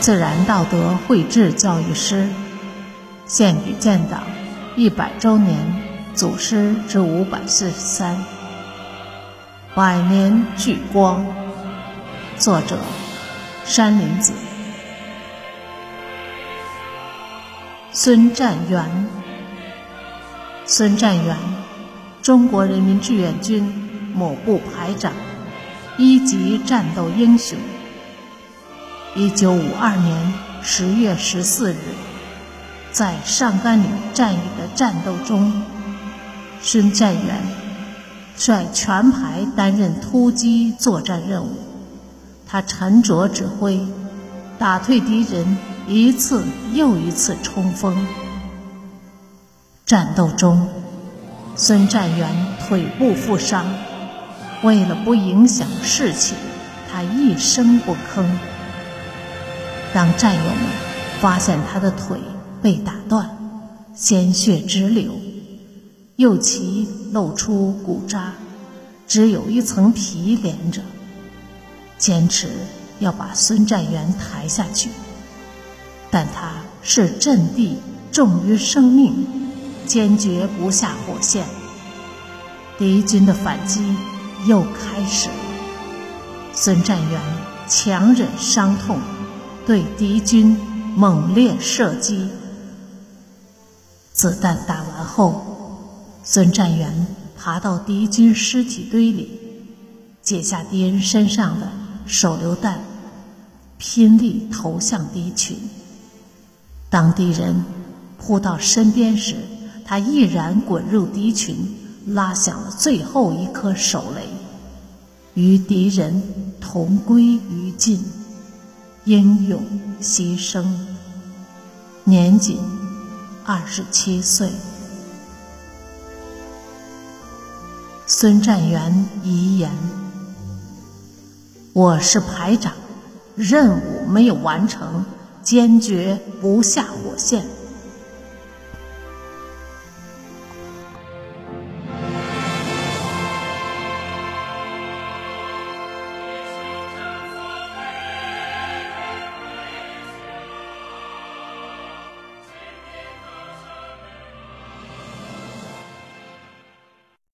自然道德绘制教育师，献给建党一百周年祖师之五百四十三，百年聚光。作者：山林子。孙占元，孙占元，中国人民志愿军某部排长，一级战斗英雄。一九五二年十月十四日，在上甘岭战役的战斗中，孙占元率全排担任突击作战任务。他沉着指挥，打退敌人一次又一次冲锋。战斗中，孙占元腿部负伤，为了不影响士气，他一声不吭。当战友们发现他的腿被打断，鲜血直流，右旗露出骨渣，只有一层皮连着，坚持要把孙占元抬下去，但他视阵地重于生命，坚决不下火线。敌军的反击又开始了，孙占元强忍伤痛。对敌军猛烈射击，子弹打完后，孙占元爬到敌军尸体堆里，解下敌人身上的手榴弹，拼力投向敌群。当敌人扑到身边时，他毅然滚入敌群，拉响了最后一颗手雷，与敌人同归于尽。英勇牺牲，年仅二十七岁。孙占元遗言：“我是排长，任务没有完成，坚决不下火线。”